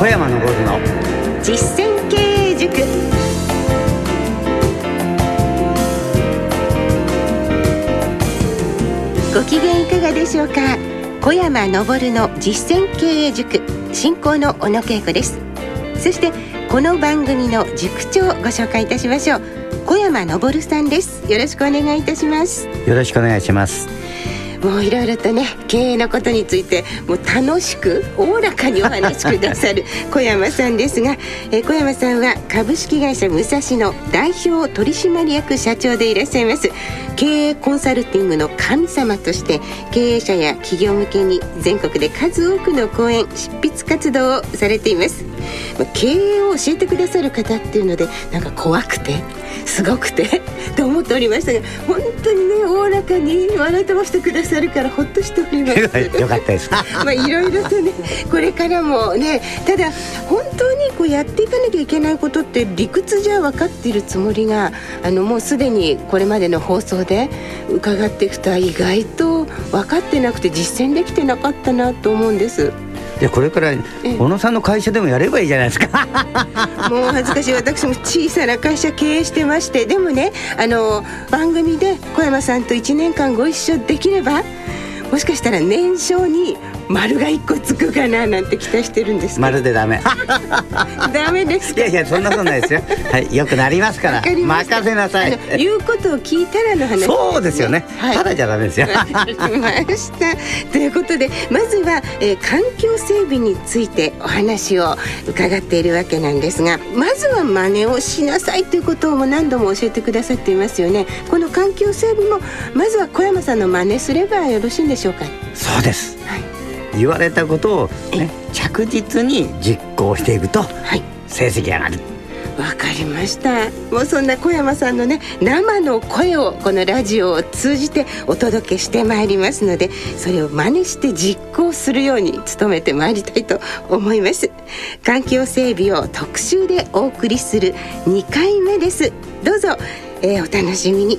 小山昇の。実践経営塾。ご機嫌いかがでしょうか？小山昇の実践経営塾。進行の小野恵子です。そしてこの番組の塾長をご紹介いたしましょう。小山昇さんです。よろしくお願いいたします。よろしくお願いしますもういろいろとね経営のことについてもう楽しくおおらかにお話しくださる 小山さんですが、えー、小山さんは株式会社武蔵の代表取締役社長でいらっしゃいます。経営コンサルティングの神様として経営者や企業向けに全国で数多くの講演執筆活動をされています。経営を教えてくださる方っていうのでなんか怖くてすごくて と思っておりましたが本当にねおおらかに笑ってましてくださるからほっとしております よかったです まあいろいろとねこれからもねただ本当にこうやっていかなきゃいけないことって理屈じゃ分かっているつもりがあのもうすでにこれまでの放送で伺っていくと意外と分かってなくて実践できてなかったなと思うんです。いやこれから小野さんの会社でもやればいいじゃないですか。もう恥ずかしい。私も小さな会社経営してまして。でもねあの番組で小山さんと1年間ご一緒できればもしかしたら年少に丸が一個つくかななんて期待してるんです丸でダメ。ダメですいやいやそんなことないですよ。はいよくなりますから。任せなさい。言うことを聞いたらの話、ね、そうですよね、はい、ただじゃダメですよ。ました。ということでまずは、えー、環境整備についてお話を伺っているわけなんですがまずは真似をしなさいということをも何度も教えてくださっていますよね。この環境整備もまずは小山さんの真似すればよろしいんでしょうか？そうです、はい言われたことを、ね、着実に実行していくと、成績上がる。わかりました。もうそんな小山さんのね生の声をこのラジオを通じてお届けしてまいりますのでそれを真似して実行するように努めてまいりたいと思います。環境整備を特集でお送りする2回目です。どうぞ、えー、お楽しみに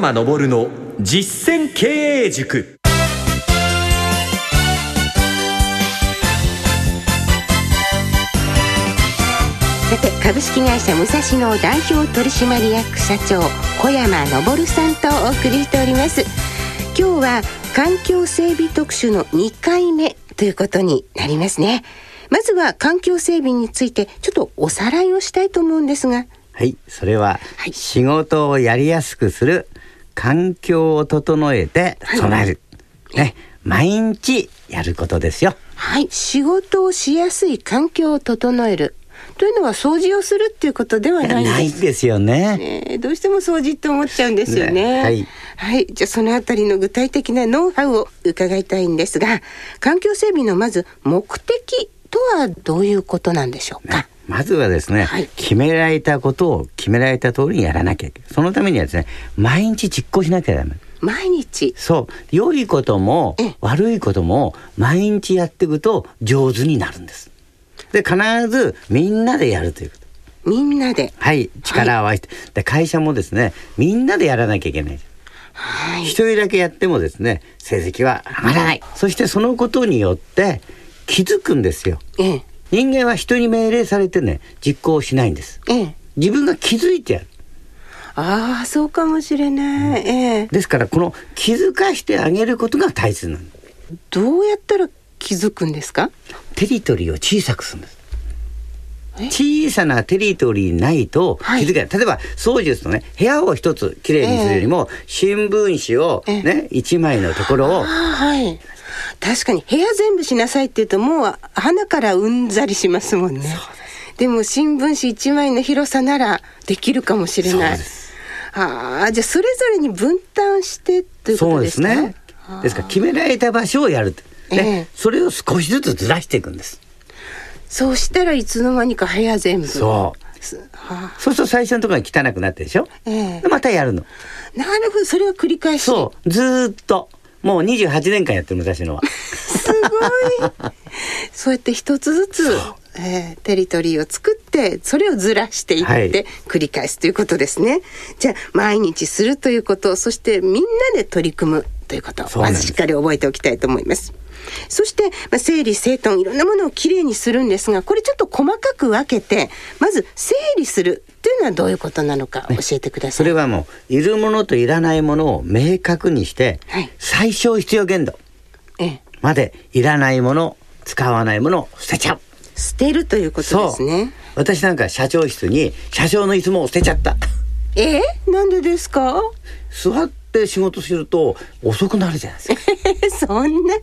山昇の実践経営塾。さて株式会社武蔵野代表取締役社長小山昇さんとお送りしております。今日は環境整備特集の2回目ということになりますね。まずは環境整備についてちょっとおさらいをしたいと思うんですが。はいそれは、仕事をやりやすくする環境を整えて備える、はい、ね。毎日やることですよ。はい。仕事をしやすい環境を整える。というのは掃除をするっていうことではないんです。ないですよね、ね、どうしても掃除って思っちゃうんですよね、ね、はい、はい、じゃあそのあたりの具体的なノウハウを伺いたいんですが環境整備のまず目的とはどういうことなんでしょうか、ねまずはですね、はい、決められたことを決められた通りにやらなきゃいけない。そのためにはですね、毎日実行しなきゃダメ。毎日そう。良いことも悪いことも毎日やっていくと上手になるんです。で、必ずみんなでやるということ。みんなではい。力を合わせて。はい、で、会社もですね、みんなでやらなきゃいけない。はい。一人だけやってもですね、成績は上がらない。そしてそのことによって気づくんですよ。ええ。人間は人に命令されてね実行しないんです、ええ、自分が気づいてやる。ああそうかもしれない、うん、ええ、ですからこの気づかしてあげることが大切なのどうやったら気づくんですか？テリトリーを小さくするんです小さなテリトリーないと気づけない、はい、例えば掃除するとね部屋を一つきれいにするよりも、えー、新聞紙をね一、え。ー、枚のところを、はい、確かに部屋全部しなさいって言うともう花からうんざりしますもんね。でも新聞紙一枚の広さならできるかもしれない。ああじゃあそれぞれに分担してということですか？そうですね。ですから決められた場所をやるね、ええ、それを少しずつずらしていくんですそうしたらいつの間にか部屋全部。そう。そうすると最初のところが汚くなってるでしょ、ええ。でまたやるの。あなるほどそれを繰り返し。そう。ずーっと。もう28年間やってる昔のは。すごい。そうやって一つずつ、えーテリトリーを作ってそれをずらしていって、はい。繰り返すということですね。じゃあ毎日するということそしてみんなで取り組むということまずしっかり覚えておきたいと思いますそして、まあ、整理整頓いろんなものをきれいにするんですがこれちょっと細かく分けてまず整理するっていうのはどういうことなのか教えてください、それはもういるものといらないものを明確にして、はい。最小必要限度ええ。までいらないもの使わないものを捨てちゃう。捨てるということですね。私なんか社長室に社長の椅子も捨てちゃった。えー、なんでですか？座って仕事すると遅くなるじゃないですか。そんな。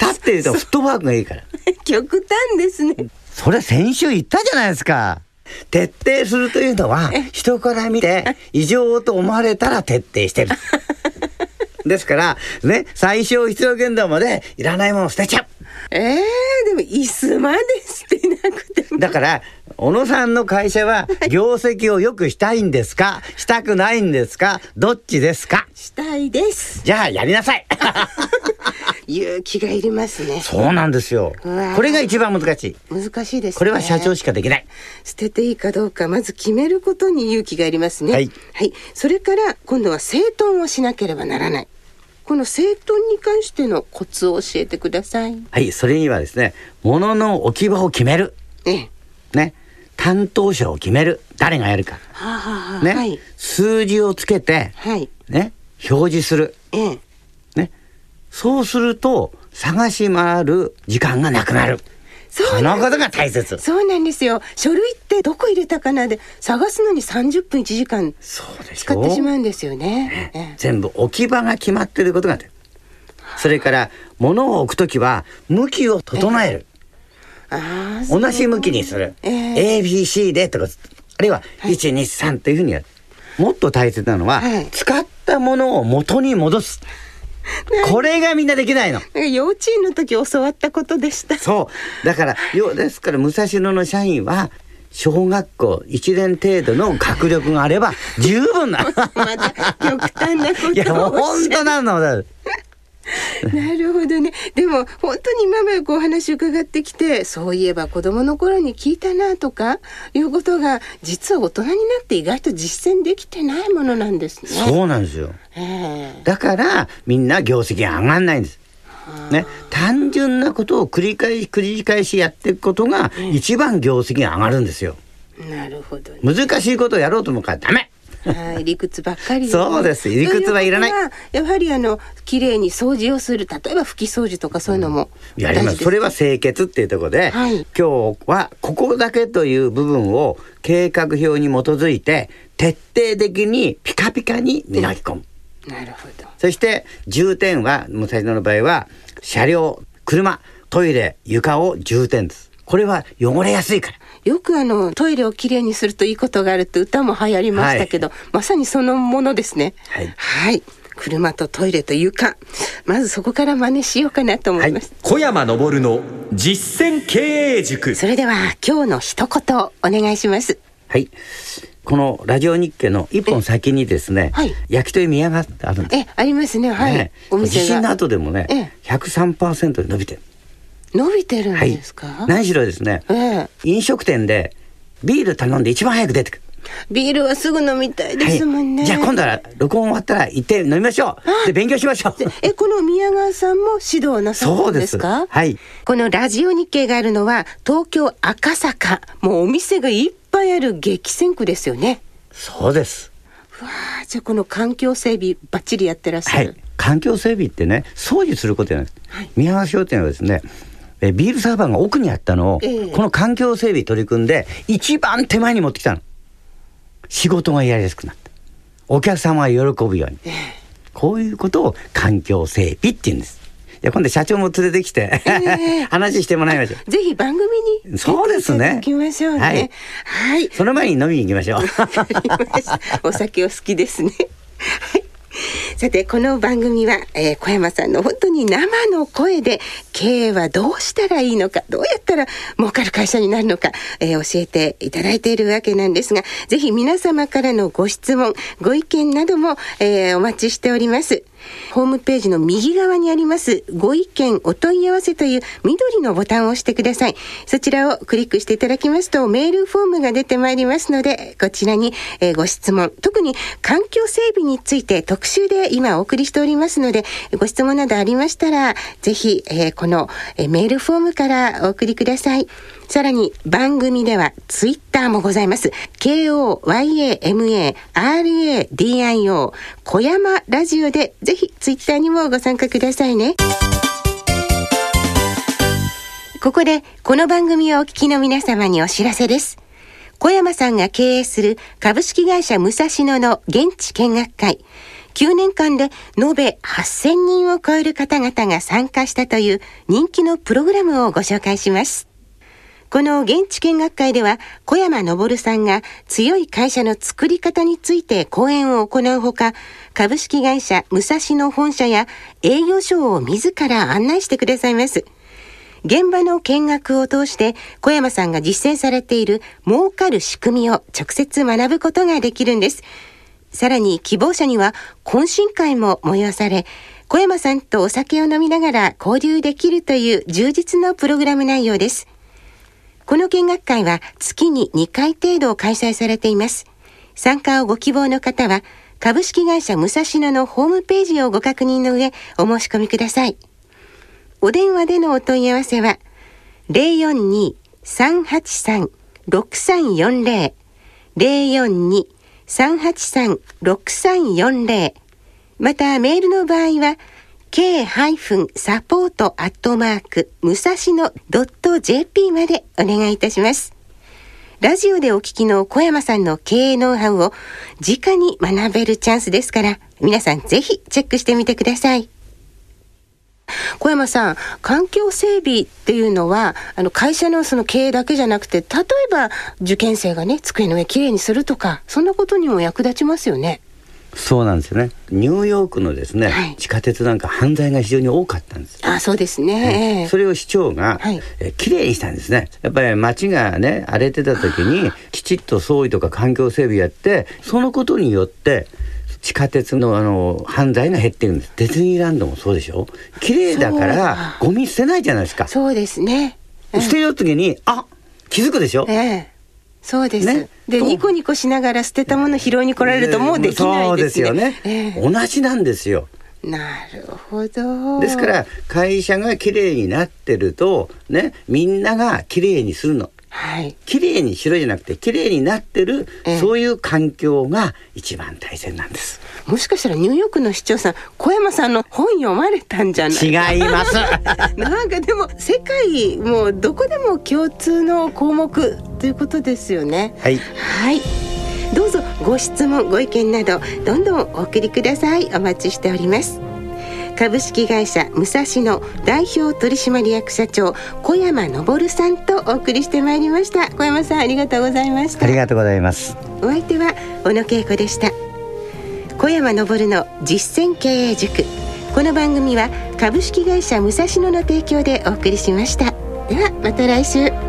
立っているとフットワークがいいから。極端ですね。それ先週言ったじゃないですか。徹底するというのは人から見て異常と思われたら徹底してる。ですからね最小必要限度までいらないものを捨てちゃう。えー、でも椅子まで捨てなくても。だから小野さんの会社は業績を良くしたいんですか？したくないんですか？どっちですか？したいです。じゃあやりなさい。勇気がいりますね。そうなんですよ。これが一番難しい。難しいですね。これは社長しかできない。捨てていいかどうかまず決めることに勇気がいりますね。はい、それから今度は整頓をしなければならない。この整頓に関してのコツを教えてください。はい。それにはですね物の置き場を決める。ええ。ね担当者を決める。誰がやるか。はあ、はね、はい。数字をつけてはい。ね表示する。ええ。ね。そうすると探し回る時間がなくなる。そうこのことが大切。そうなんですよ。書類ってどこ入れたかなで探すのに30分1時間使ってしまょうんですよね。ええ。全部置き場が決まってることがそれから物を置くときは向きを整える、同じ向きにする、ええ。ABC でとかあるいは123というふうにやる。もっと大切なのは、はい。使ったものを元に戻す。これがみんなできないの。幼稚園の時教わったことでした。そう。だからよですから武蔵野の社員は小学校1年程度の学力があれば十分な。また極端なことをいや本当なの。だ なるほどね。でも本当に今までこうお話伺ってきて、そういえば子供の頃に聞いたなとかいうことが実は大人になって意外と実践できてないものなんですね。そうなんですよ。ええ。だからみんな業績が上がんないんです。ね、単純なことを繰り返し繰り返しやっていくことが一番業績が上がるんですよ。なるほどね。難しいことをやろうと思うからダメはい、理屈ばっかり。そうです。理屈はいらない。はやはりあの綺麗に掃除をする例えば拭き掃除とかそういうのもやります。それは清潔っていうところで、はい。今日はここだけという部分を計画表に基づいて徹底的にピカピカに磨き込む、なるほど。そして重点は武蔵野の場合は車両車トイレ床を重点です。これは汚れやすいからよくあのトイレをきれいにするといいことがあるって歌も流行りましたけど、まさにそのものですね。はい。はい。車とトイレと床。まずそこから真似しようかなと思います、小山昇の実践経営塾。それでは今日の一言お願いします。はい。このラジオ日経の一本先にですね、はい。焼き鳥宮があるんです。えありますね。はい、ね。お店地震のが後でもね、ええ。103%で伸びてる伸びてるんはいですか、何しろですね、ええ飲食店でビール頼んで一番早く出てくる。ビールはすぐ飲みたいですもんね、はい、じゃあ今度は録音終わったら行って飲みましょう。で勉強しましょう。えこの宮川さんも指導なさったんですか？はいこのラジオ日経があるのは東京赤坂もうお店がいっぱいある激戦区ですよねそうです。うわあじゃあこの環境整備バッチリやってらっしゃる、はい。環境整備ってね、掃除することじゃなくて、宮川商店はですね、えビールサーバーが奥にあったのを、ええこの環境整備取り組んで一番手前に持ってきたの。仕事がやりやすくなった。お客様が喜ぶように。こういうことを環境整備って言うんです。いや今度社長も連れてきて、え 話してもらいましょう。ぜひ番組にそうですね行きましょうねはいはいその前に飲みに 行きましょう。お酒お好きですねはいさてこの番組は、えー、小山さんの本当に生の声で経営はどうしたらいいのかどうやったら儲かる会社になるのか、えー、教えていただいているわけなんですがぜひ皆様からのご質問ご意見なども、えー、お待ちしております。ホームページの右側にありますご意見お問い合わせという緑のボタンを押してください。そちらをクリックしていただきますとメールフォームが出てまいりますのでこちらに、え、ご質問特に環境整備について特集で今お送りしておりますのでご質問などありましたらぜひ、え、この、え、メールフォームからお送りください。さらに番組ではツイッターもございます。K-O-Y-A-M-A-R-A-D-I-O 小山ラジオでぜひツイッターにもご参加くださいね。ここでこの番組をお聞きの皆様にお知らせです。小山さんが経営する株式会社武蔵野の現地見学会。9年間で延べ8000人を超える方々が参加したという人気のプログラムをご紹介します。この現地見学会では小山昇さんが強い会社の作り方について講演を行うほか、株式会社武蔵野本社や営業所を自ら案内してくださいます。現場の見学を通して小山さんが実践されている儲かる仕組みを直接学ぶことができるんです。さらに希望者には懇親会も催され、小山さんとお酒を飲みながら交流できるという充実のプログラム内容です。この見学会は月に2回程度開催されています。参加をご希望の方は、株式会社武蔵野のホームページをご確認の上、お申し込みください。お電話でのお問い合わせは、042-383-6340 042-383-6340またメールの場合は k-support アットマーク武蔵野 .jp までお願いいたします。ラジオでお聞きの小山さんの経営ノウハウを直に学べるチャンスですから、皆さんぜひチェックしてみてください。小山さん、環境整備っていうのは、あの会社のその経営だけじゃなくて、例えば受験生がね、机の上きれいにするとか、そんなことにも役立ちますよね。そうなんですよね。ニューヨークのですね、はい、地下鉄なんか犯罪が非常に多かったんです。あ、そうですね。えー、それを市長が、はい、えきれいにしたんですね。やっぱり街がね荒れてた時にきちっと掃除とか環境整備やって、そのことによって地下鉄のあの犯罪が減ってるんです。ディズニーランドもそうでしょ。綺麗だからゴミ捨てないじゃないですか。そうですね。うん、捨てよう時にあ気づくでしょ。ええそうです。ね、でニコニコしながら捨てたもの拾いに来られるともうできないですね。そうですよね、えー、同じなんですよ。なるほど。ですから会社が綺麗になってるとねみんなが綺麗にするの。はい、綺麗にしろじゃなくて綺麗になってる、えそういう環境が一番大切なんです。もしかしたらニューヨークの市長さん小山さんの本読まれたんじゃない？違います。なんかでも世界もうどこでも共通の項目ということですよね。はい、はい、どうぞご質問ご意見などどんどんお送りください。お待ちしております株式会社武蔵野代表取締役社長小山昇さんとお送りしてまいりました。小山さんありがとうございました。ありがとうございます。お相手は小野恵子でした。小山昇の実践経営塾。この番組は株式会社武蔵野の提供でお送りしました。ではまた来週